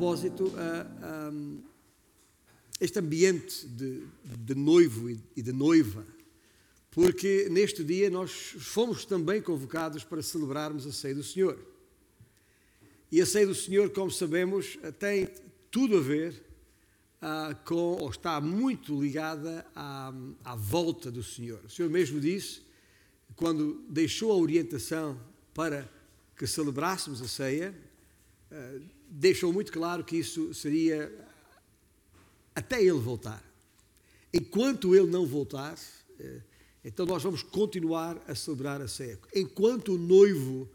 propósito uh, um, este ambiente de, de noivo e de noiva, porque neste dia nós fomos também convocados para celebrarmos a ceia do Senhor. E a ceia do Senhor, como sabemos, tem tudo a ver uh, com, ou está muito ligada à, à volta do Senhor. O Senhor mesmo disse, quando deixou a orientação para que celebrássemos a ceia, deixou muito claro que isso seria até ele voltar. Enquanto ele não voltar, uh, então nós vamos continuar a celebrar a ceia. Enquanto o noivo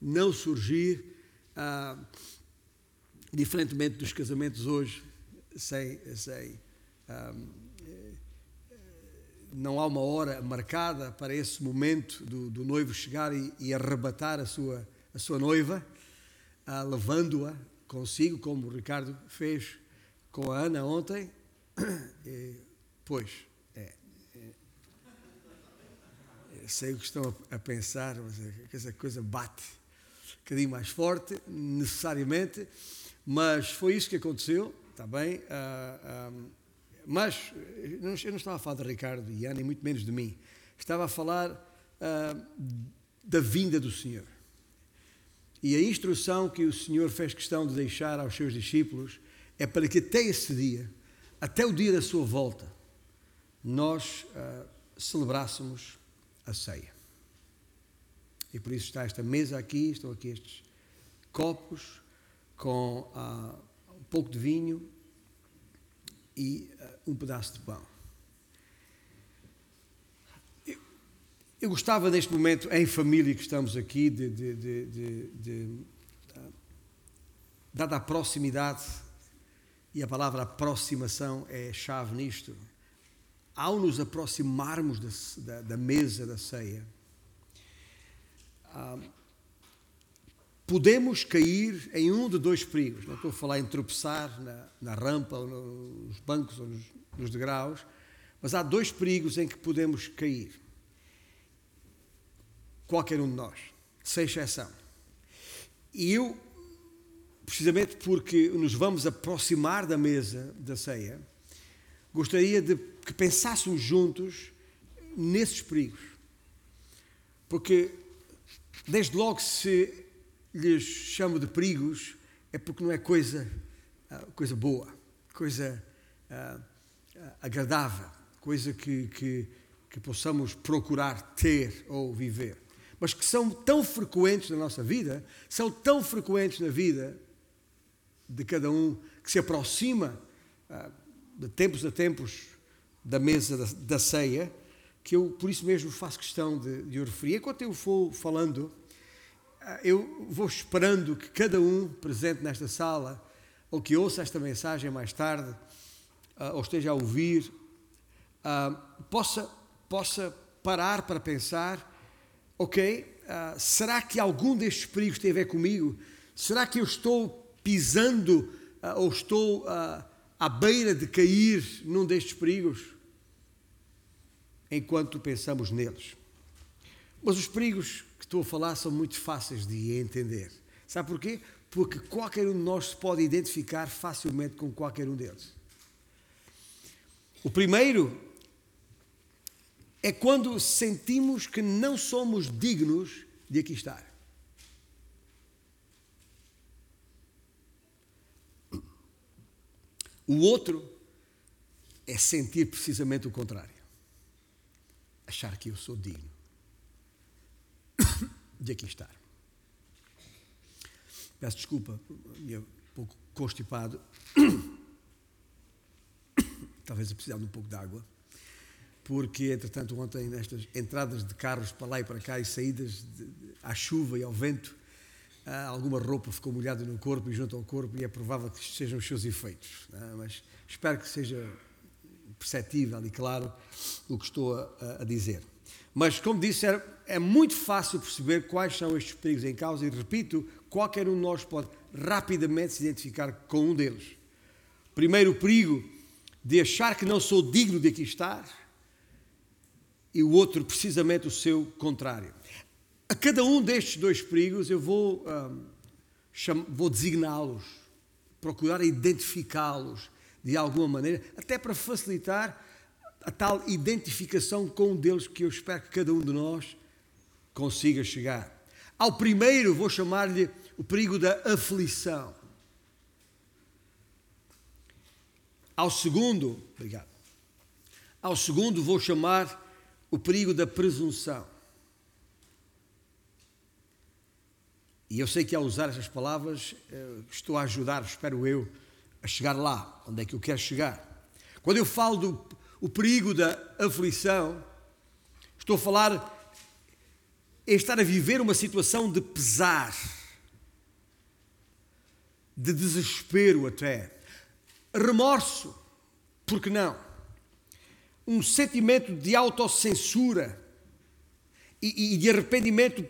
não surgir, uh, diferentemente dos casamentos hoje, sem, sem um, não há uma hora marcada para esse momento do, do noivo chegar e, e, arrebatar a sua, a sua noiva, uh, levando-a consigo, como o Ricardo fez com a Ana ontem. E, pois, é, é, sei o que estão a, pensar, mas é essa coisa bate um bocadinho mais forte, necessariamente, mas foi isso que aconteceu, está bem? Ah, ah, mas eu não, estava a falar de Ricardo e Ana, e muito menos de mim. Estava a falar uh, da vinda do Senhor. E a instrução que o Senhor fez questão de deixar aos seus discípulos é para que até esse dia, até o dia da sua volta, nós uh, celebrássemos a ceia. E por isso está esta mesa aqui, estão aqui estes copos com uh, um pouco de vinho e uh, um pedaço de pão. Eu, gostava neste momento, em família que estamos aqui, de, de, de, de uh, dada a proximidade, e a palavra aproximação é chave nisto, ao nos aproximarmos da, da, da mesa da ceia, uh, podemos cair em um de dois perigos. Não estou a falar em tropeçar na, na rampa, ou nos bancos ou nos, nos degraus, mas há dois perigos em que podemos cair. Qualquer um de nós, sem exceção. E eu, precisamente porque nos vamos aproximar da mesa da ceia, gostaria de que pensássemos juntos nesses perigos. Porque, desde logo, se lhes chamo de perigos é porque não é coisa, ah, coisa boa, coisa uh, agradável, coisa que, que, que possamos procurar ter ou viver. Mas que são tão frequentes na nossa vida, são tão frequentes na vida de cada um que se aproxima uh, de tempos a tempos da mesa da, ceia, que eu por isso mesmo faço questão de, de o referir. Enquanto eu for falando, ah, eu vou esperando que cada um presente nesta sala, ou que ouça esta mensagem mais tarde, ah, ou esteja a ouvir, ah, possa, possa parar para pensar: ok, será que algum destes perigos tem a ver comigo? Será que eu estou pisando ou estou à beira de cair num destes perigos? Enquanto pensamos neles. Mas os perigos estou a falar são muito fáceis de entender. Sabe porquê? Porque qualquer um de nós se pode identificar facilmente com qualquer um deles. O primeiro é quando sentimos que não somos dignos de aqui estar. O outro é sentir precisamente o contrário. Achar que eu sou digno de aqui estar. Peço desculpa, me um pouco constipado. Talvez eu precisava de um pouco de água. Porque, entretanto, ontem, nestas entradas de carros para lá e para cá e saídas de, de, à chuva e ao vento, ah, alguma roupa ficou molhada no corpo e junto ao corpo, e é provável que sejam os seus efeitos. É? Mas espero que seja perceptível e claro o que estou a, a dizer. Mas, como disse, é, é muito fácil perceber quais são estes perigos em causa e, repito, qualquer um de nós pode rapidamente se identificar com um deles. Primeiro, o perigo de achar que não sou digno de aqui estar, e o outro, precisamente, o seu contrário. A cada um destes dois perigos eu vou, um, vou designá-los procurar identificá-los de alguma maneira, até para facilitar a tal identificação com um deles que eu espero que cada um de nós consiga chegar. Ao primeiro, vou chamar-lhe o perigo da aflição. Ao segundo, obrigado. Ao segundo, vou chamar o perigo da presunção. E eu sei que ao usar estas palavras, eh, estou a ajudar, espero eu, a chegar lá, onde é que eu quero chegar. Quando eu falo do o perigo da aflição, estou a falar em estar a viver uma situação de pesar, de desespero até, remorso, porque não? Um sentimento de autocensura e, e de arrependimento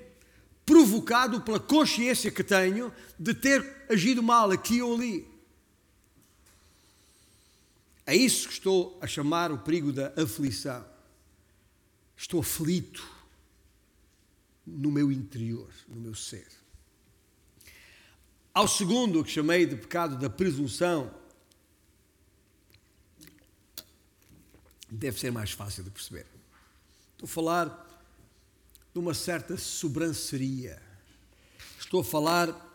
provocado pela consciência que tenho de ter agido mal aqui ou ali. É isso que estou a chamar o perigo da aflição. Estou aflito no meu interior, no meu ser. Ao segundo, que chamei de pecado da presunção, deve ser mais fácil de perceber. Estou a falar de uma certa sobranceria. Estou a falar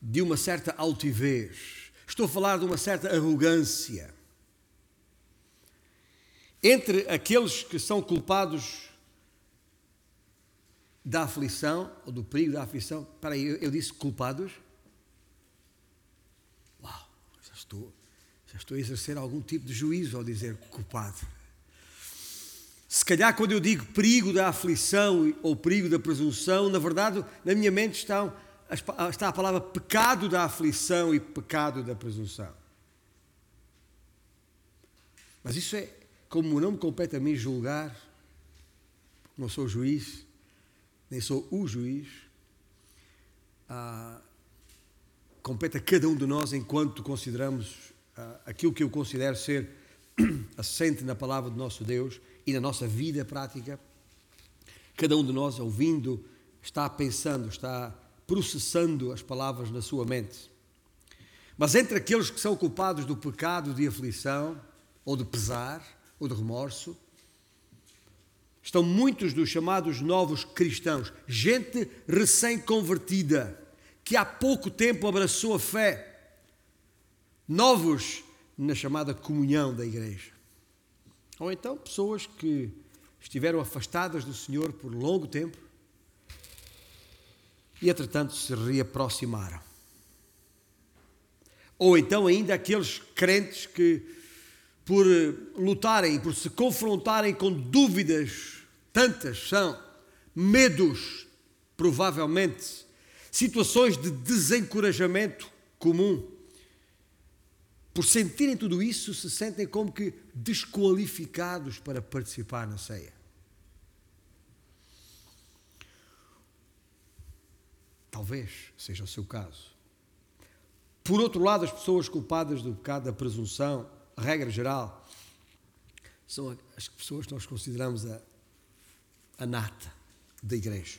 de uma certa altivez. Estou a falar de uma certa arrogância. Entre aqueles que são culpados da aflição, ou do perigo da aflição, para aí, eu disse culpados? Uau, já estou, já estou a exercer algum tipo de juízo ao dizer culpado. Se calhar, quando eu digo perigo da aflição ou perigo da presunção, na verdade, na minha mente estão, está a palavra pecado da aflição e pecado da presunção. Mas isso é, como não me compete a mim julgar, não sou juiz, nem sou o juiz, ah, compete a cada um de nós enquanto consideramos aquilo que eu considero ser assente na palavra do nosso Deus e na nossa vida prática, cada um de nós ouvindo, está pensando, está processando as palavras na sua mente. Mas entre aqueles que são culpados do pecado de aflição, ou de pesar, ou de remorso, estão muitos dos chamados novos cristãos, gente recém-convertida, que há pouco tempo abraçou a fé, novos na chamada comunhão da igreja. Ou então pessoas que estiveram afastadas do Senhor por longo tempo e, entretanto, se reaproximaram. Ou então ainda aqueles crentes que, por lutarem, por se confrontarem com dúvidas, tantas são, medos, provavelmente, situações de desencorajamento comum, por sentirem tudo isso, se sentem como que desqualificados para participar na ceia. Talvez seja o seu caso. Por outro lado, as pessoas culpadas do pecado da presunção, regra geral, são as pessoas que nós consideramos a, a nata da igreja.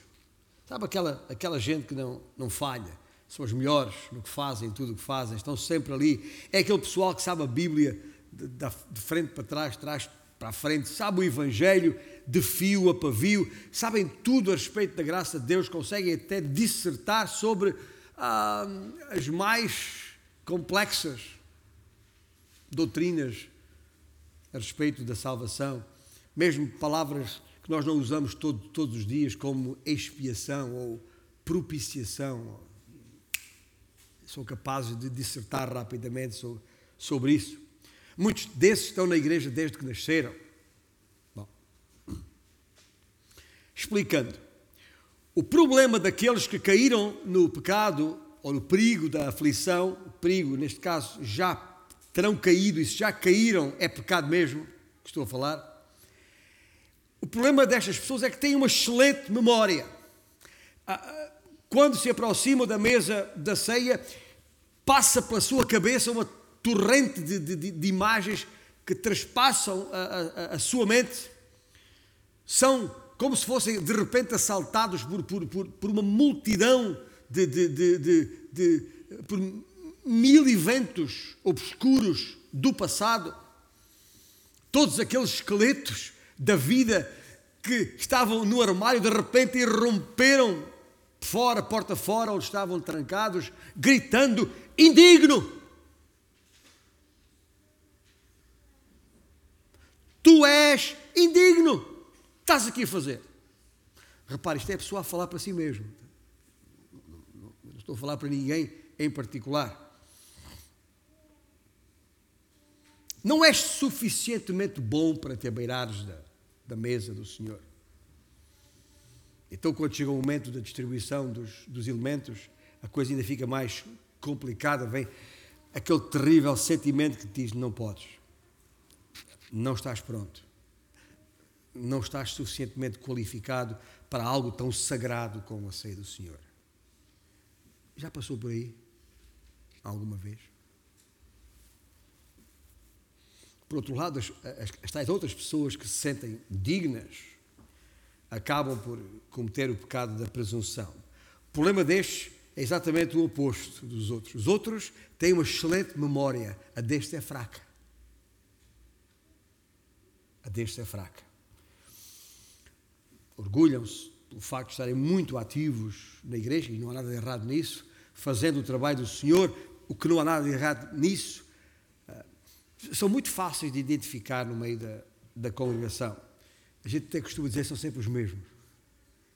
Sabe aquela, aquela gente que não, não falha, são os melhores no que fazem, tudo o que fazem, estão sempre ali. É aquele pessoal que sabe a Bíblia de, de frente para trás, trás para a frente, sabe o Evangelho de fio a pavio, sabem tudo a respeito da graça de Deus, conseguem até dissertar sobre ah, as mais complexas doutrinas a respeito da salvação, mesmo palavras que nós não usamos todo, todos os dias, como expiação ou propiciação, são capazes de dissertar rapidamente sobre, sobre isso. Muitos desses estão na igreja desde que nasceram. Bom, explicando. O problema daqueles que caíram no pecado ou no perigo da aflição, perigo, neste caso, já terão caído e se já caíram, é pecado mesmo, que estou a falar. O problema destas pessoas é que têm uma excelente memória. Quando se aproximam da mesa da ceia, passa pela sua cabeça uma torrente de, de, de imagens que traspassam a, a, a, sua mente. São como se fossem de repente assaltados por, por, por, por uma multidão de, de, por mil eventos obscuros do passado, todos aqueles esqueletos da vida que estavam no armário de repente irromperam fora, porta fora, onde estavam trancados, gritando: indigno! Tu és indigno! Estás aqui a fazer. Repare, isto é a pessoa a falar para si mesmo. Não estou a falar para ninguém em particular. Não és suficientemente bom para te abeirares da, da mesa do Senhor. Então, quando chega o momento da distribuição dos, dos elementos, a coisa ainda fica mais complicada. Vem aquele terrível sentimento que te diz: não podes, não estás pronto, não estás suficientemente qualificado para algo tão sagrado como a ceia do Senhor. Já passou por aí? Alguma vez? Por outro lado, as, as, as tais outras pessoas que se sentem dignas acabam por cometer o pecado da presunção. O problema destes é exatamente o oposto dos outros. Os outros têm uma excelente memória, a deste é fraca. A deste é fraca. Orgulham-se pelo facto de estarem muito ativos na igreja, e não há nada de errado nisso, fazendo o trabalho do Senhor, o que não há nada de errado nisso, são muito fáceis de identificar no meio da, da congregação. A gente até costuma dizer são sempre os mesmos.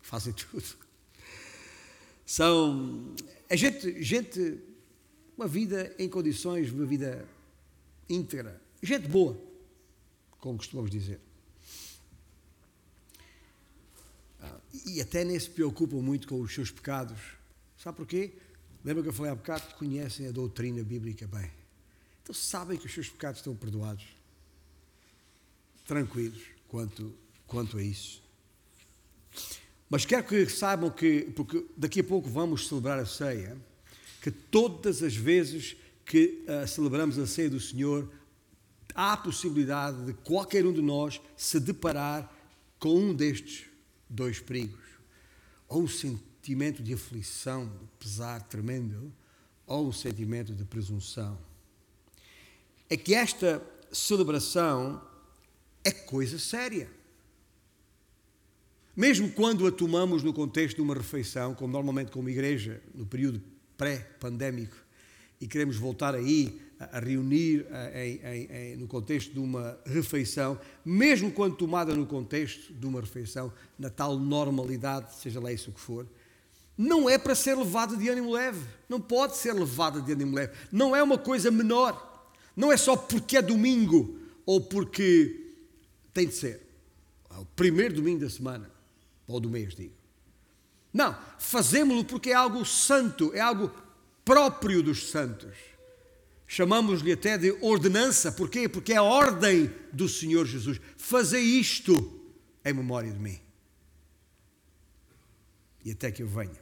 Fazem tudo. São a gente, gente, uma vida em condições, uma vida íntegra. Gente boa, como costumamos dizer. E até nem se preocupam muito com os seus pecados. Sabe porquê? Lembra que eu falei há bocado? Conhecem a doutrina bíblica bem. Então sabem que os seus pecados estão perdoados. Tranquilos quanto, quanto a isso. Mas quero que saibam que, porque daqui a pouco vamos celebrar a ceia, que todas as vezes que uh, celebramos a ceia do Senhor, há a possibilidade de qualquer um de nós se deparar com um destes dois perigos. Ou um sentimento de aflição, de pesar tremendo, ou um sentimento de presunção é que esta celebração é coisa séria. Mesmo quando a tomamos no contexto de uma refeição, como normalmente como igreja, no período pré-pandémico, e queremos voltar aí a, reunir em, em, em, no contexto de uma refeição, mesmo quando tomada no contexto de uma refeição, na tal normalidade, seja lá isso que for, não é para ser levada de ânimo leve. Não pode ser levada de ânimo leve. Não é uma coisa menor. Não é só porque é domingo ou porque tem de ser. É o primeiro domingo da semana, ou do mês, digo. Não, fazemos-lo porque é algo santo, é algo próprio dos santos. Chamamos-lhe até de ordenança, porquê? Porque é a ordem do Senhor Jesus. Fazer isto em memória de mim. E até que eu venha.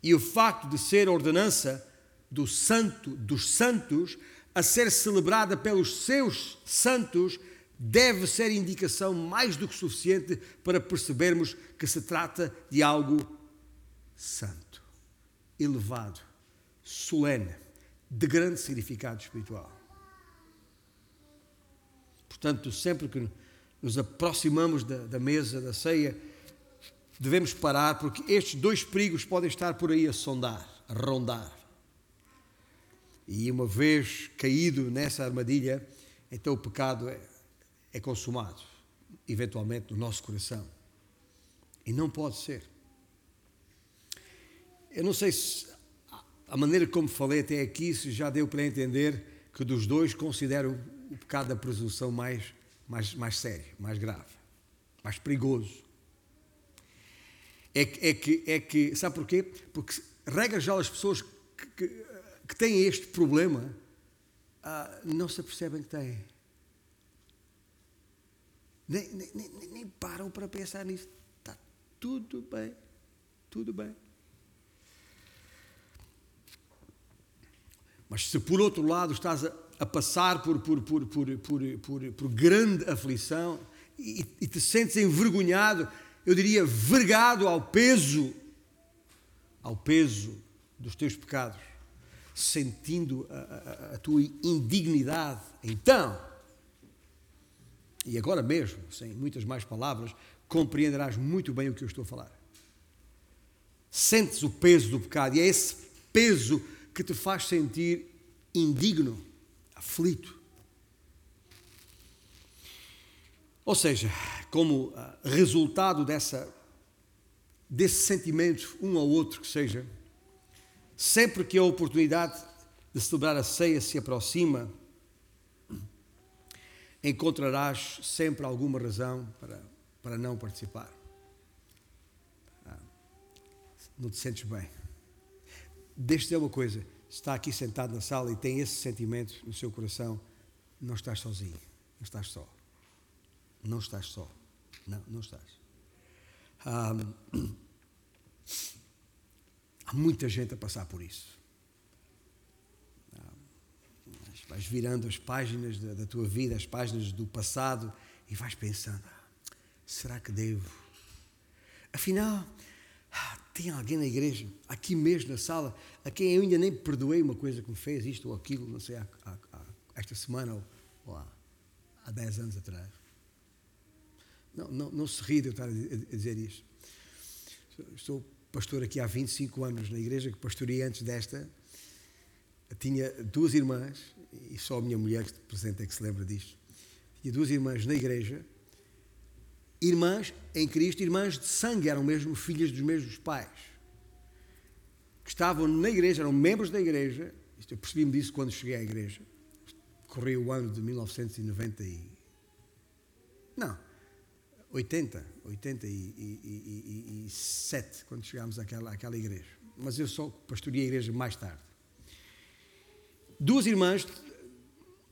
E o facto de ser ordenança do santo, dos santos, a ser celebrada pelos seus santos deve ser indicação mais do que suficiente para percebermos que se trata de algo santo, elevado, solene, de grande significado espiritual. Portanto, sempre que nos aproximamos da, da mesa da ceia, devemos parar, porque estes dois perigos podem estar por aí a sondar, a rondar. E uma vez caído nessa armadilha, então o pecado é, é consumado, eventualmente no nosso coração. E não pode ser. Eu não sei se a maneira como falei até aqui se já deu para entender que dos dois considero o pecado da presunção mais, mais, mais sério, mais grave, mais perigoso. É é que, é que sabe porquê? Porque regra já as pessoas que, que que têm este problema ah, não se apercebem que têm. Nem, nem, nem, nem param para pensar nisso. Está tudo bem, tudo bem. Mas se por outro lado estás a, a passar por, por, por, por, por, por, por grande aflição e, e te sentes envergonhado, eu diria vergado ao peso, ao peso dos teus pecados, sentindo a, a, a tua indignidade, então, e agora mesmo, sem muitas mais palavras, compreenderás muito bem o que eu estou a falar. Sentes o peso do pecado e é esse peso que te faz sentir indigno, aflito. Ou seja, como ah, resultado dessa, desse sentimento, um ao outro que seja, sempre que a oportunidade de celebrar a ceia se aproxima, encontrarás sempre alguma razão para, para não participar. Ah, não te sentes bem. Deixa-te dizer uma coisa: está aqui sentado na sala e tem esse sentimento no seu coração, não estás sozinho, não estás só. Não estás só. Não, não estás. Ah, há muita gente a passar por isso. Vais virando as páginas da, da, tua vida, as páginas do passado, e vais pensando: ah, será que devo? Afinal, ah, tem alguém na igreja, aqui mesmo na sala, a quem eu ainda nem perdoei uma coisa que me fez, isto ou aquilo, não sei, há, há, há, esta semana ou, ou há, há 10 anos atrás. Não, não, não se ri de eu estar a dizer isto. Estou pastor aqui há 25 anos na igreja que pastorei antes desta. Tinha duas irmãs e só a minha mulher presente é que se lembra disto. Tinha duas irmãs na igreja, irmãs em Cristo, irmãs de sangue, eram mesmo filhas dos mesmos pais, que estavam na igreja, eram membros da igreja. Isto, eu percebi-me disso quando cheguei à igreja. Correu o ano de 1990 e. Não, 80, 87, quando chegámos àquela, àquela igreja. Mas eu só pastorei a igreja mais tarde duas irmãs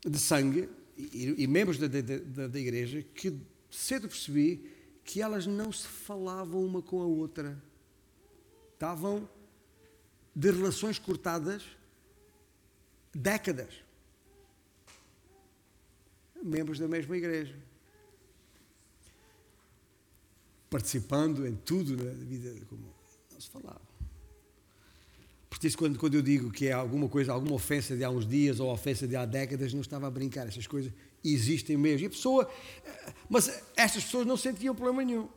de sangue e, e membros da, da, da, igreja que cedo percebi que elas não se falavam uma com a outra. Estavam de relações cortadas décadas. Membros da mesma igreja. Participando em tudo na vida comum. Não se falavam. Por quando, quando eu digo que é alguma coisa, alguma ofensa de há uns dias ou ofensa de há décadas, não estava a brincar. Essas coisas existem mesmo. E a pessoa. Eh, mas estas pessoas não sentiam problema nenhum.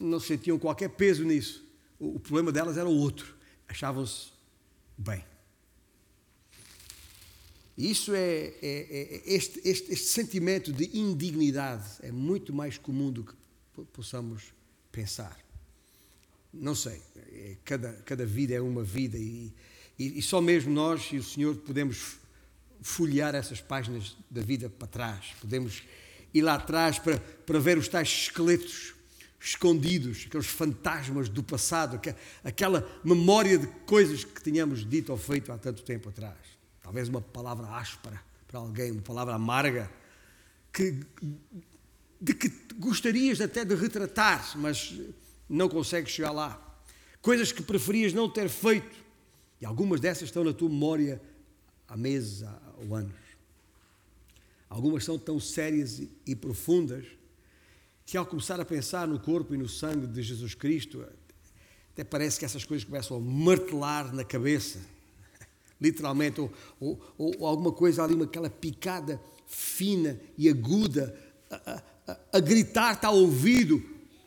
Não sentiam qualquer peso nisso. O, o problema delas era o outro. Achavam-se bem. Isso é, é, é este, este, este, sentimento de indignidade é muito mais comum do que possamos pensar. Não sei, é, cada, cada vida é uma vida e, e, e só mesmo nós e o Senhor podemos folhear essas páginas da vida para trás, podemos ir lá atrás para, para ver os tais esqueletos escondidos, aqueles fantasmas do passado, aquela memória de coisas que tínhamos dito ou feito há tanto tempo atrás. Talvez uma palavra áspera para alguém, uma palavra amarga, que, de que gostarias até de retratar, mas não consegues chegar lá. Coisas que preferias não ter feito e algumas dessas estão na tua memória há meses ou anos. Algumas são tão sérias e profundas que, ao começar a pensar no corpo e no sangue de Jesus Cristo, até parece que essas coisas começam a martelar na cabeça, literalmente, ou, ou, ou alguma coisa ali, aquela picada fina e aguda, a, a, a gritar-te ao ouvido: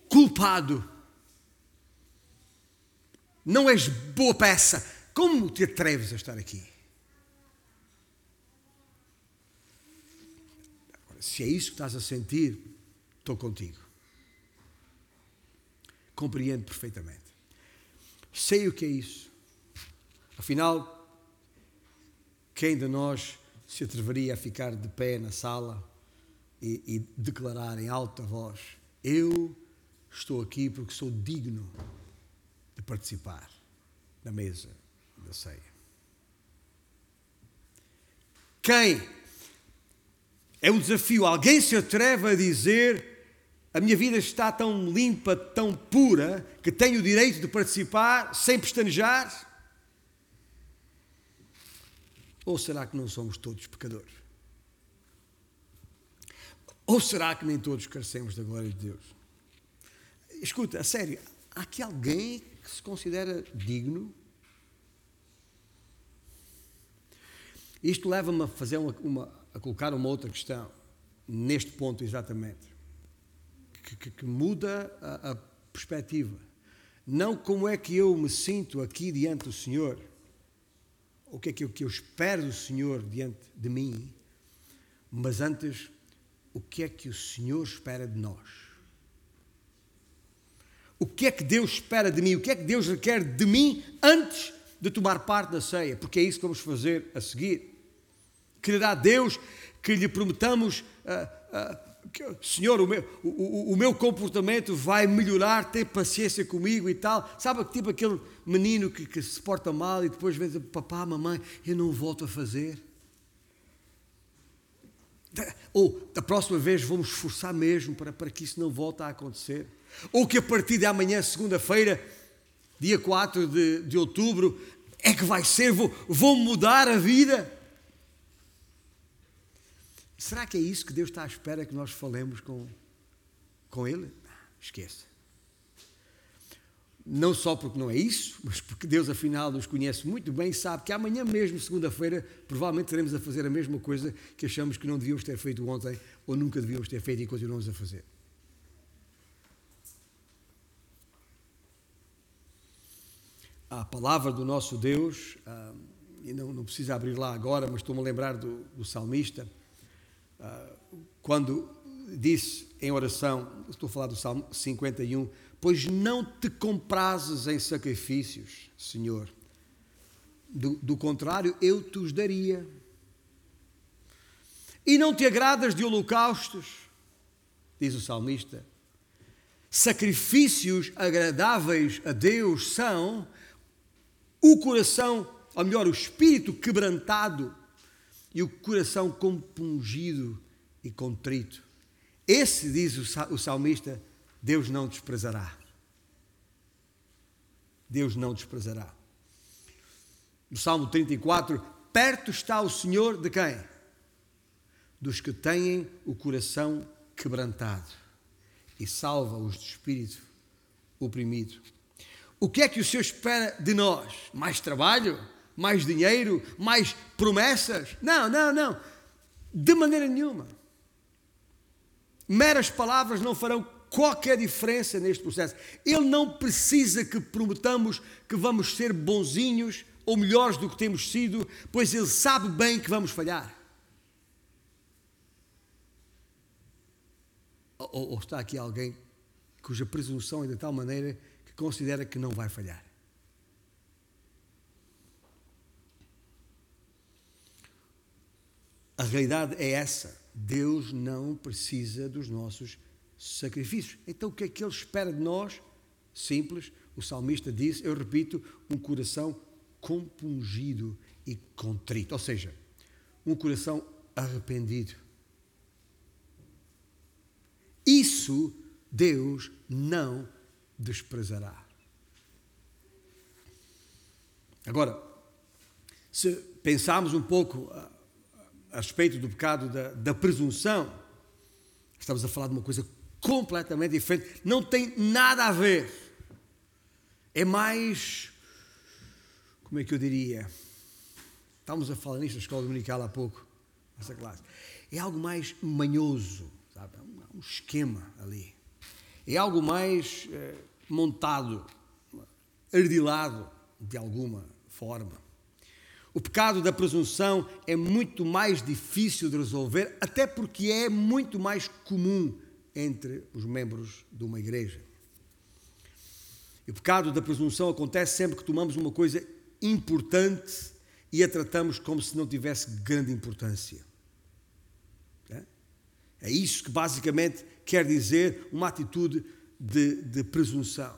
culpado. Não és boa peça, como te atreves a estar aqui? Se é isso que estás a sentir, estou contigo. Compreendo perfeitamente. Sei o que é isso. Afinal, quem de nós se atreveria a ficar de pé na sala e, e declarar em alta voz: Eu estou aqui porque sou digno de participar da mesa da ceia. Quem? É um desafio. Alguém se atreve a dizer: a minha vida está tão limpa, tão pura, que tenho o direito de participar sem pestanejar? Ou será que não somos todos pecadores? Ou será que nem todos carecemos da glória de Deus? Escuta, a sério, há aqui alguém que se considera digno Isto leva-me a fazer uma, uma, a colocar uma outra questão, neste ponto exatamente, que, que, que muda a, a perspectiva. Não como é que eu me sinto aqui diante do Senhor, o que é que eu, que eu espero do Senhor diante de mim, mas antes, o que é que o Senhor espera de nós? O que é que Deus espera de mim? O que é que Deus requer de mim antes de tomar parte da ceia? Porque é isso que vamos fazer a seguir. Quererá Deus que lhe prometamos, uh, uh, que, Senhor, o meu, o, o, meu comportamento vai melhorar, ter paciência comigo e tal. Sabe, tipo aquele menino que, que se porta mal e depois vê, papá, mamãe, eu não volto a fazer. Ou da próxima vez vamos esforçar mesmo para, para que isso não volte a acontecer. Ou que a partir de amanhã, segunda-feira, dia 4 de, de outubro, é que vai ser, vou, vou mudar a vida. Será que é isso que Deus está à espera que nós falemos com, com Ele? Esqueça. Não só porque não é isso, mas porque Deus afinal nos conhece muito bem e sabe que amanhã mesmo, segunda-feira, provavelmente teremos a fazer a mesma coisa que achamos que não devíamos ter feito ontem ou nunca devíamos ter feito e continuamos a fazer. A palavra do nosso Deus, ah, e não, não precisa abrir lá agora, mas estou-me a lembrar do, do salmista quando disse em oração, estou a falar do Salmo 51, pois não te comprases em sacrifícios, Senhor. Do, do contrário, eu te os daria. E não te agradas de holocaustos, diz o salmista. Sacrifícios agradáveis a Deus são o coração, ou melhor, o espírito quebrantado e o coração compungido e contrito. Esse, diz o salmista, Deus não desprezará. Deus não desprezará. No Salmo 34, perto está o Senhor de quem? Dos que têm o coração quebrantado e salva os de espírito oprimido. O que é que o Senhor espera de nós? Mais trabalho? mais dinheiro, mais promessas. Não, não, não. De maneira nenhuma. Meras palavras não farão qualquer diferença neste processo. Ele não precisa que prometamos que vamos ser bonzinhos ou melhores do que temos sido, pois ele sabe bem que vamos falhar. Ou, ou está aqui alguém cuja presunção é de tal maneira considera que não vai falhar? A realidade é essa. Deus não precisa dos nossos sacrifícios. Então o que é que Ele espera de nós? Simples, o salmista diz, eu repito, um coração compungido e contrito. Ou seja, um coração arrependido. Isso Deus não desprezará. Agora, se pensarmos um pouco a respeito do pecado da, da presunção, estamos a falar de uma coisa completamente diferente, não tem nada a ver. É mais. Como é que eu diria? Estávamos a falar nisto na escola dominical há pouco, nessa classe. É algo mais manhoso, sabe? um esquema ali. É algo mais eh, montado, ardilado de alguma forma. O pecado da presunção é muito mais difícil de resolver, até porque é muito mais comum entre os membros de uma igreja. O pecado da presunção acontece sempre que tomamos uma coisa importante e a tratamos como se não tivesse grande importância. É, é isso que basicamente quer dizer uma atitude de, de presunção.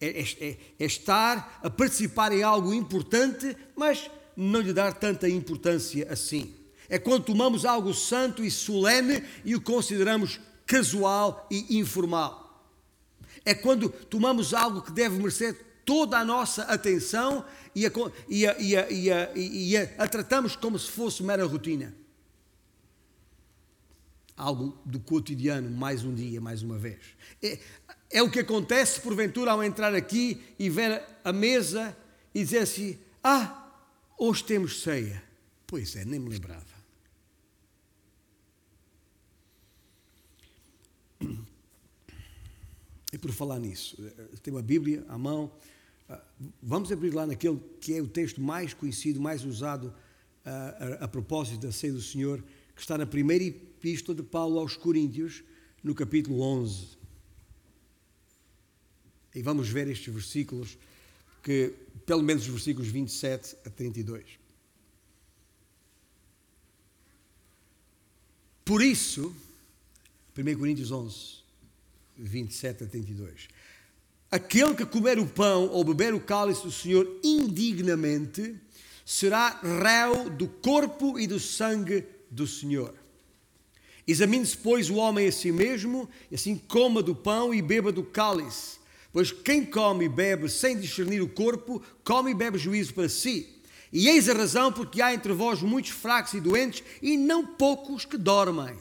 É, é, é estar a participar em algo importante, mas não lhe dar tanta importância assim. É quando tomamos algo santo e solene e o consideramos casual e informal. É quando tomamos algo que deve merecer toda a nossa atenção e a, e a, e a, e a tratamos como se fosse mera rotina. Algo do cotidiano, mais um dia, mais uma vez. É, é o que acontece, porventura, ao entrar aqui e ver a mesa e dizer assim: Ah, Hoje temos ceia. Pois é, nem me lembrava. E por falar nisso, tem uma Bíblia à mão. Ah, vamos abrir lá naquele que é o texto mais conhecido, mais usado a, ah, a, a propósito da ceia do Senhor, que está na primeira epístola de Paulo aos Coríntios, no capítulo 11. E vamos ver estes versículos, que pelo menos os versículos 27 a 32. Por isso, 1 Coríntios 11, 27 a 32. Aquele que comer o pão ou beber o cálice do Senhor indignamente será réu do corpo e do sangue do Senhor. Examine-se, pois, o homem a si mesmo, e assim coma do pão e beba do cálice. Pois quem come e bebe sem discernir o corpo, come e bebe juízo para si. E eis a razão porque há entre vós muitos fracos e doentes, e não poucos que dormem.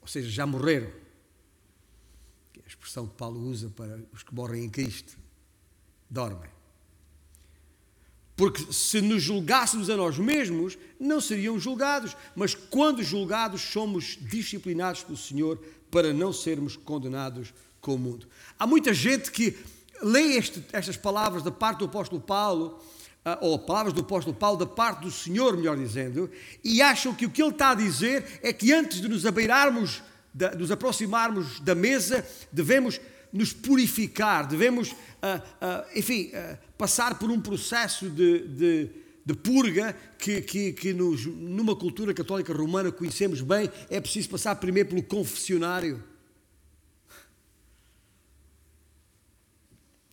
Ou seja, já morreram a expressão que Paulo usa para os que morrem em Cristo, dormem. Porque se nos julgássemos a nós mesmos, não seriam julgados, mas quando julgados, somos disciplinados pelo Senhor para não sermos condenados com o mundo. Há muita gente que lê este, estas palavras da parte do apóstolo Paulo, ah, ou palavras do apóstolo Paulo da parte do Senhor, melhor dizendo, e acham que o que ele está a dizer é que antes de nos abeirarmos de nos aproximarmos da mesa, devemos nos purificar, devemos, uh, uh, enfim, uh, passar por um processo de, de, de purga que, que, que nos, numa cultura católica romana conhecemos bem, é preciso passar primeiro pelo confessionário.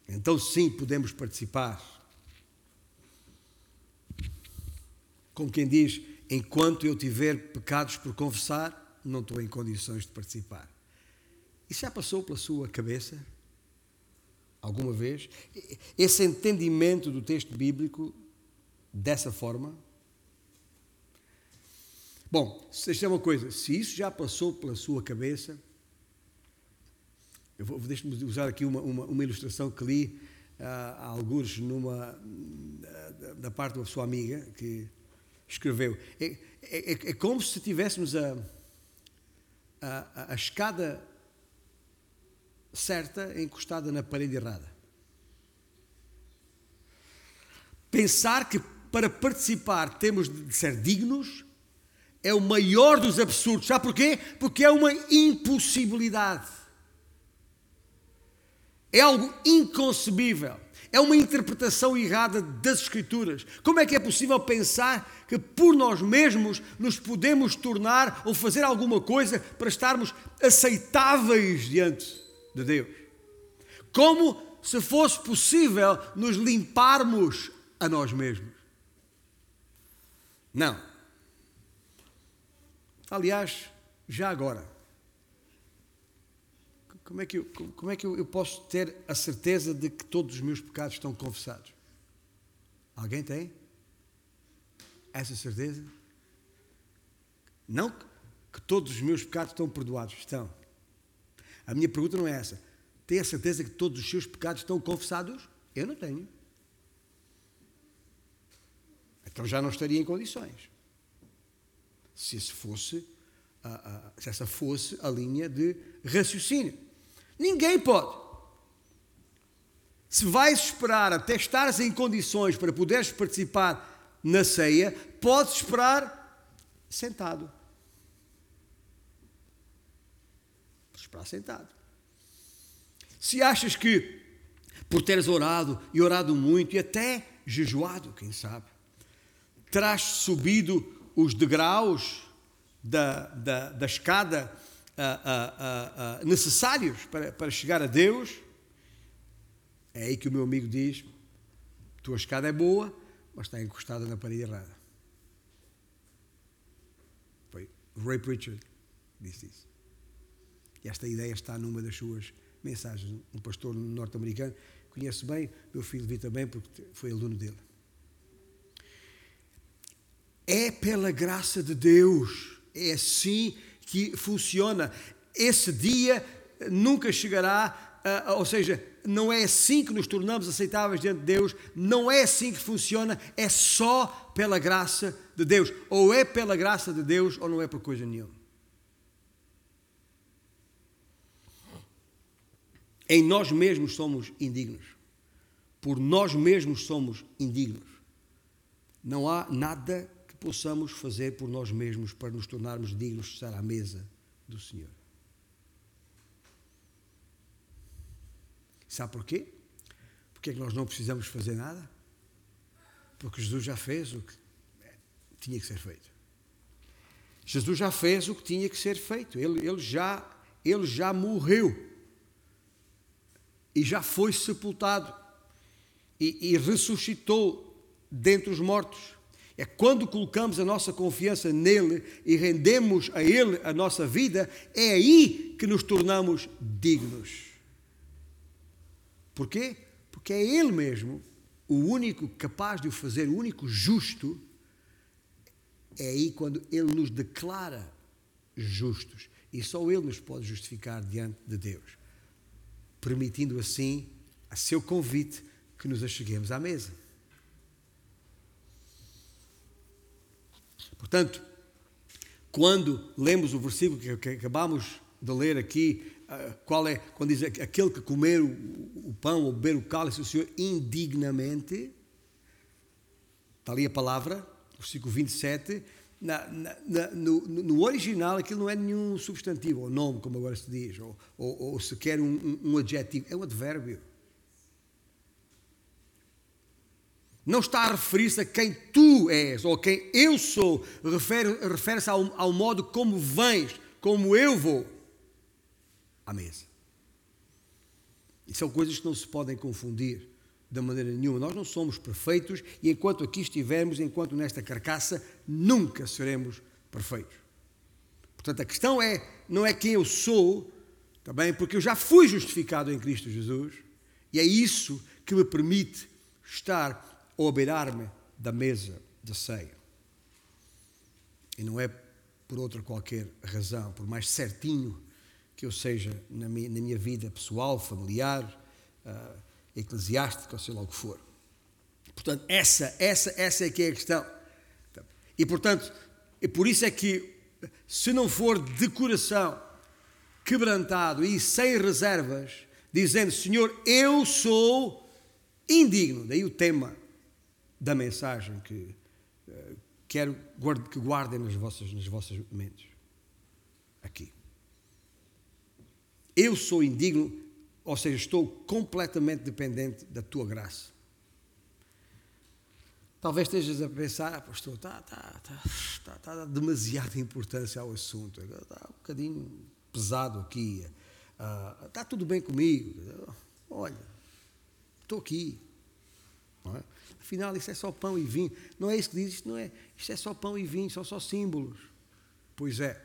Então, sim, podemos participar. Como quem diz, enquanto eu tiver pecados por confessar, não estou em condições de participar. Isso já passou pela sua cabeça? Alguma vez? Esse entendimento do texto bíblico dessa forma? Bom, se é uma coisa, se isso já passou pela sua cabeça, eu vou, deixe-me usar aqui uma, uma, uma, ilustração que li uh, alguns numa, uh, da parte de uma sua amiga que escreveu. É, é, é como se tivéssemos a, a, a escada certa encostada na parede errada. Pensar que para participar temos de ser dignos é o maior dos absurdos. Sabe porquê? Porque é uma impossibilidade. É algo inconcebível. É uma interpretação errada das Escrituras. Como é que é possível pensar que por nós mesmos nos podemos tornar ou fazer alguma coisa para estarmos aceitáveis diante de Deus? Como se fosse possível nos limparmos a nós mesmos? Não. Aliás, já agora, como é que eu, como é que eu, eu posso ter a certeza de que todos os meus pecados estão confessados? Alguém tem essa certeza? Não que todos os meus pecados estão perdoados, estão. A minha pergunta não é essa. Tem a certeza que todos os seus pecados estão confessados? Eu não tenho. Então já não estaria em condições. Se, fosse, se essa fosse a linha de raciocínio. Ninguém pode. Se vais esperar até estares em condições para poderes participar na ceia, podes esperar sentado. Esperar sentado. Se achas que por teres orado e orado muito e até jejuado, quem sabe, terás subido os degraus da, da, da escada uh, uh, necessários para, para chegar a Deus, é aí que o meu amigo diz: tua escada é boa, mas está encostada na parede errada. Foi Ray Pritchard disse isso. E esta ideia está numa das suas mensagens. Um pastor norte-americano, conhece bem, meu filho vi também, porque foi aluno dele. É pela graça de Deus, é assim que funciona. Esse dia nunca chegará ou seja, não é assim que nos tornamos aceitáveis diante de Deus, não é assim que funciona, é só pela graça de Deus. Ou é pela graça de Deus ou não é por coisa nenhuma. Em nós mesmos somos indignos. Por nós mesmos somos indignos. Não há nada que possamos fazer por nós mesmos para nos tornarmos dignos de estar à mesa do Senhor. Sabe porquê? Porque é que nós não precisamos fazer nada? Porque Jesus já fez o que tinha que ser feito. Jesus já fez o que tinha que ser feito. Ele, ele, já, ele já morreu. E já foi sepultado. E, e ressuscitou dentre os mortos. É quando colocamos a nossa confiança nele e rendemos a ele a nossa vida, é aí que nos tornamos dignos. Porquê? Porque é ele mesmo o único capaz de o fazer, o único justo. É aí quando ele nos declara justos. E só ele nos pode justificar diante de Deus, permitindo assim, a seu convite, que nos acheguemos à mesa. Portanto, quando lemos o versículo que acabamos de ler aqui, ah, qual é, quando diz aquele que comer o pão ou beber o cálice do Senhor indignamente, está ali a palavra, versículo 27, na, na, no, no, original aquilo não é nenhum substantivo, ou nome, como agora se diz, ou, ou, ou sequer um, um, um adjetivo, é um advérbio. Não está a referir-se a quem tu és ou a quem eu sou. Refere-se refere ao, ao modo como vens, como eu vou à mesa. E são coisas que não se podem confundir de maneira nenhuma. Nós não somos perfeitos e enquanto aqui estivermos, enquanto nesta carcaça, nunca seremos perfeitos. Portanto, a questão é, não é quem eu sou, também, porque eu já fui justificado em Cristo Jesus e é isso que me permite estar ou beirar-me da mesa da ceia. E não é por outra qualquer razão, por mais certinho que eu seja na minha, na minha vida pessoal, familiar, uh, eclesiástica, ou sei lá o que for. Portanto, essa, essa, essa é que é a questão. E, portanto, e por isso é que, se não for de coração quebrantado e sem reservas, dizendo, Senhor, eu sou indigno, daí o tema da mensagem que uh, quero que guardem nas vossas, nas vossas mentes. Aqui. Eu sou indigno, ou seja, estou completamente dependente da tua graça. Talvez estejas a pensar, ah, pastor, está, está, está, está a dar demasiada importância ao assunto, está um bocadinho pesado aqui, uh, está tudo bem comigo. Olha, estou aqui. É? Afinal, isso é só pão e vinho. Não é isso que diz, isto não é. Isto é só pão e vinho, são só símbolos. Pois é,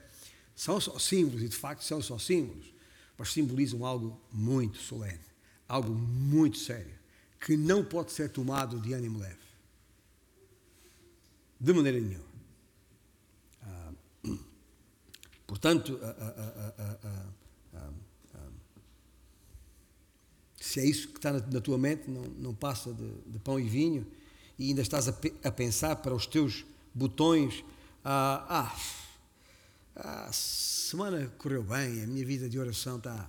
são só símbolos, e de facto são só símbolos, mas simbolizam algo muito solene, algo muito sério, que não pode ser tomado de ânimo leve. De maneira nenhuma. Ah, portanto, ah, ah, se é isso que está na, tua mente, não, não passa de, de, pão e vinho, e ainda estás a, a pensar para os teus botões, ah, a semana correu bem, a minha vida de oração está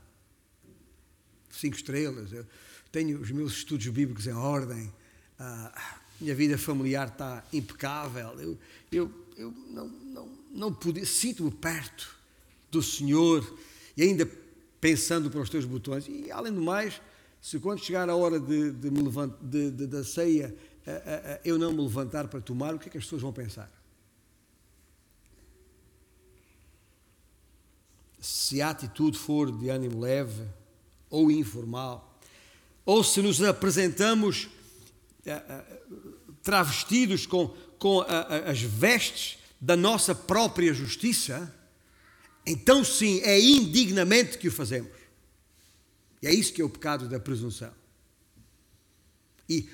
cinco estrelas, eu tenho os meus estudos bíblicos em ordem, a minha vida familiar está impecável, eu, eu, eu não, não, não podia, sinto-me perto do Senhor e ainda pensando para os teus botões, e além do mais, se quando chegar a hora de, de me levant, de, de, da ceia eu não me levantar para tomar, o que é que as pessoas vão pensar? Se a atitude for de ânimo leve ou informal, ou se nos apresentamos travestidos com, com as vestes da nossa própria justiça, então sim, é indignamente que o fazemos. E é isso que é o pecado da presunção. E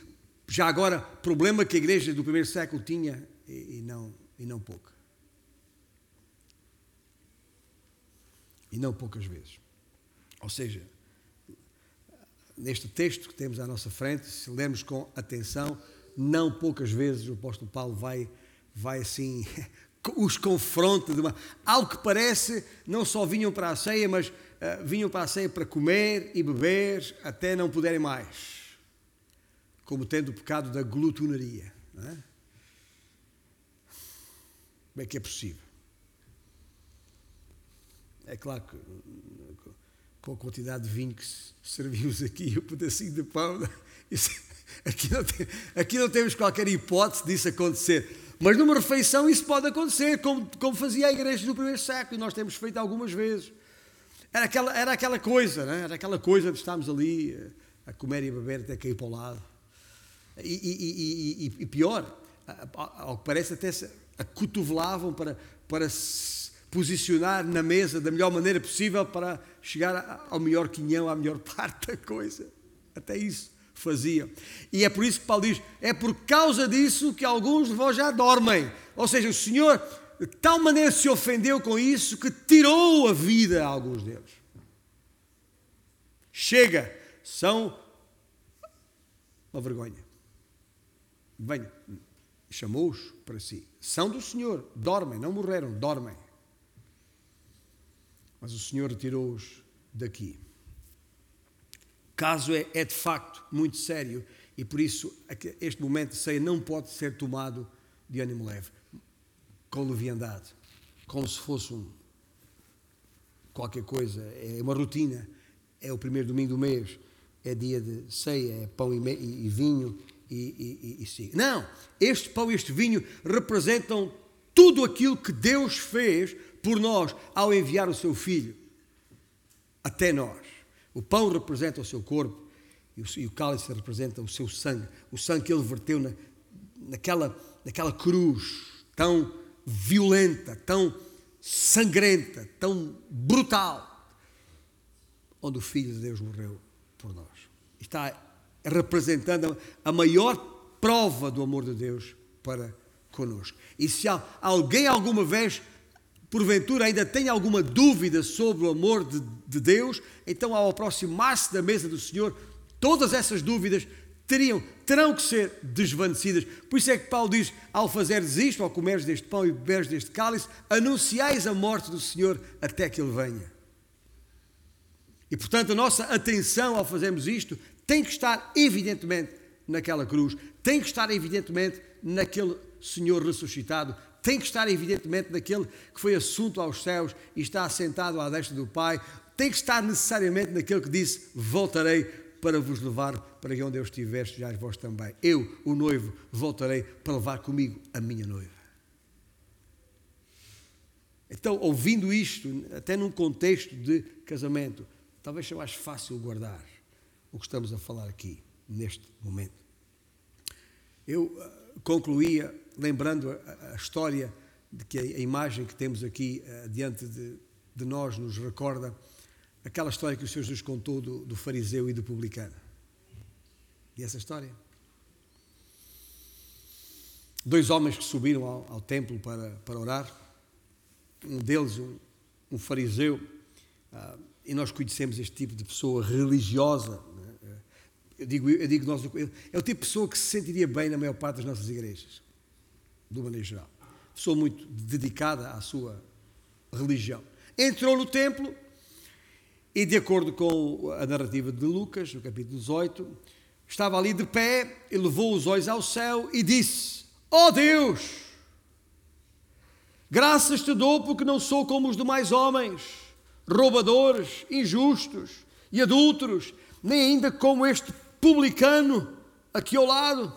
já agora, problema que a igreja do primeiro século tinha e, não, e não pouca. E não poucas vezes. Ou seja, neste texto que temos à nossa frente, se lermos com atenção, não poucas vezes o apóstolo Paulo vai, vai assim, os confronta de uma, algo que parece, não só vinham para a ceia, mas uh, vinham para a ceia para comer e beber até não puderem mais, como tendo o pecado da glutonaria. É? Como é que é possível? É claro que com a quantidade de vinho que servimos aqui, o um pedacinho de pão, isso, aqui, não tem, aqui não temos qualquer hipótese disso acontecer. Mas numa refeição isso pode acontecer, como, como fazia a igreja no primeiro século, e nós temos feito algumas vezes. Era aquela, era aquela coisa, né? era aquela coisa de estarmos ali eh, a comer e beber até cair para o lado. E, e, e, e pior, ao que parece até se acotovelavam para, para se posicionar na mesa da melhor maneira possível para chegar ao melhor quinhão, à melhor parte da coisa. Até isso faziam. E é por isso que Paulo diz: é por causa disso que alguns de vós já dormem. Ou seja, o Senhor de tal maneira se ofendeu com isso que tirou a vida a alguns deles. Chega, são uma vergonha. Venham, chamou-os para si. São do Senhor, dormem, não morreram, dormem. Mas o Senhor retirou-os daqui. O caso é, é de facto muito sério e por isso este momento de ceia não pode ser tomado de ânimo leve, com leviandade, como se fosse um, qualquer coisa, é uma rotina, é o primeiro domingo do mês, é dia de ceia, é pão e, e, e vinho e, e, e. Não, este pão e este vinho representam tudo aquilo que Deus fez por nós ao enviar o seu Filho até nós. O pão representa o seu corpo e o, cálice representa o seu sangue, o sangue que ele verteu na, naquela, naquela cruz tão violenta, tão sangrenta, tão brutal, onde o Filho de Deus morreu por nós. Está representando a maior prova do amor de Deus para conosco. E se alguém alguma vez porventura ainda tem alguma dúvida sobre o amor de, de Deus, então ao aproximar-se da mesa do Senhor, todas essas dúvidas teriam, terão que ser desvanecidas. Por isso é que Paulo diz: ao fazeres isto, ao comeres deste pão e beberes deste cálice, anunciais a morte do Senhor até que Ele venha. E portanto, a nossa atenção ao fazermos isto tem que estar evidentemente naquela cruz, tem que estar evidentemente naquele Senhor ressuscitado, tem que estar, evidentemente, naquele que foi assunto aos céus e está assentado à destra do Pai, tem que estar necessariamente naquele que disse: Voltarei para vos levar para onde eu estiver, já vós também. Eu, o noivo, voltarei para levar comigo a minha noiva. Então, ouvindo isto, até num contexto de casamento, talvez seja mais fácil guardar o que estamos a falar aqui, neste momento. Eu uh, concluía lembrando a, a, história de que a, a, imagem que temos aqui uh, diante de, de, nós nos recorda aquela história que o Senhor Jesus contou do, do fariseu e do publicano. E essa história? Dois homens que subiram ao, ao templo para, para orar, um deles, um, um fariseu, uh, e nós conhecemos este tipo de pessoa religiosa. Né? Eu digo, eu digo nós, é o tipo de pessoa que se sentiria bem na maior parte das nossas igrejas do maneira geral. Pessoa muito dedicada à sua religião. Entrou no templo e, de acordo com a narrativa de Lucas, no capítulo 18, estava ali de pé, e levou os olhos ao céu e disse: Ó oh Deus, graças te dou porque não sou como os demais homens, roubadores, injustos e adúlteros, nem ainda como este publicano aqui ao lado.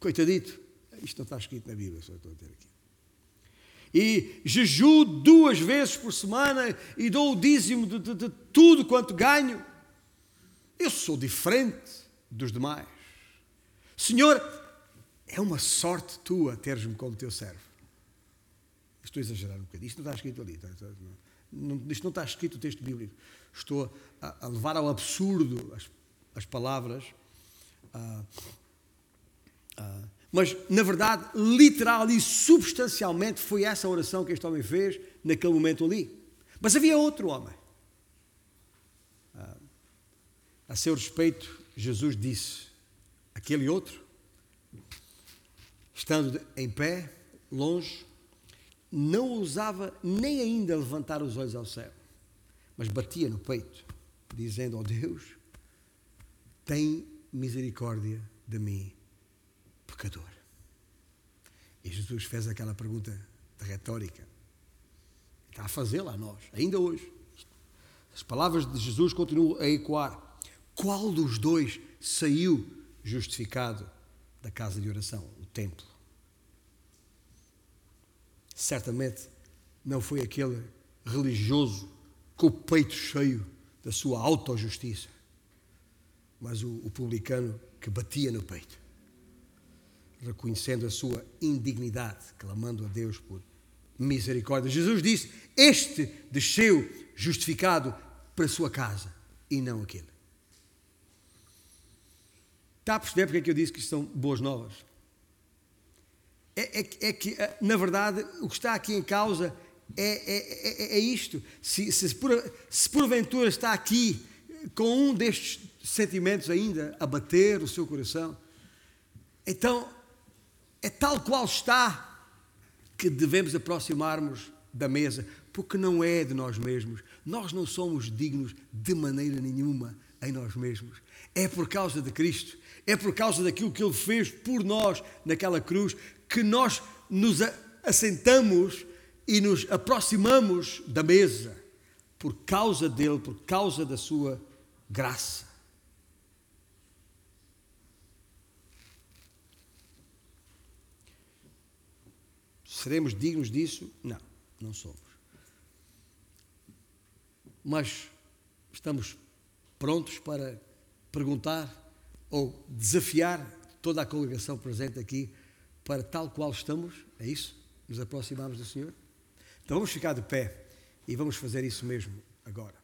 Coitadito. Isto não está escrito na Bíblia, só estou a ter aqui. E jejuo duas vezes por semana e dou o dízimo de, de, de tudo quanto ganho. Eu sou diferente dos demais. Senhor, é uma sorte tua teres-me como teu servo. Estou a exagerar um bocadinho. Isto não está escrito ali. Tá, tá, isto não está escrito no texto bíblico. Estou a, a levar ao absurdo as, as palavras. Uh, uh, mas, na verdade, literal e substancialmente foi essa oração que este homem fez naquele momento ali. Mas havia outro homem. Ah, A seu respeito, Jesus disse: aquele outro, estando em pé, longe, não ousava nem ainda levantar os olhos ao céu, mas batia no peito, dizendo: Ó oh Deus, tem misericórdia de mim, pecador. E Jesus fez aquela pergunta retórica. Está a fazê-la a nós, ainda hoje. As palavras de Jesus continuam a ecoar. Qual dos dois saiu justificado da casa de oração, o templo? Certamente não foi aquele religioso com o peito cheio da sua autojustiça, mas o, o publicano que batia no peito, reconhecendo a sua indignidade, clamando a Deus por misericórdia. Jesus disse: Este desceu justificado para a sua casa e não aquele. Está a perceber porque é que eu disse que são boas novas? É, é, é, que, eh, na verdade, o que está aqui em causa é, é, é, é isto. Se, se, por, se porventura está aqui com um destes sentimentos ainda a bater o seu coração, então é tal qual está que devemos aproximar-nos da mesa, porque não é de nós mesmos. Nós não somos dignos de maneira nenhuma em nós mesmos. É por causa de Cristo, é por causa daquilo que Ele fez por nós naquela cruz que nós nos assentamos e nos aproximamos da mesa por causa dele, por causa da sua graça. Seremos dignos disso? Não, não somos. Mas estamos prontos para perguntar ou desafiar toda a congregação presente aqui para tal qual estamos, é isso? Nos aproximarmos do Senhor? Então vamos ficar de pé e vamos fazer isso mesmo agora.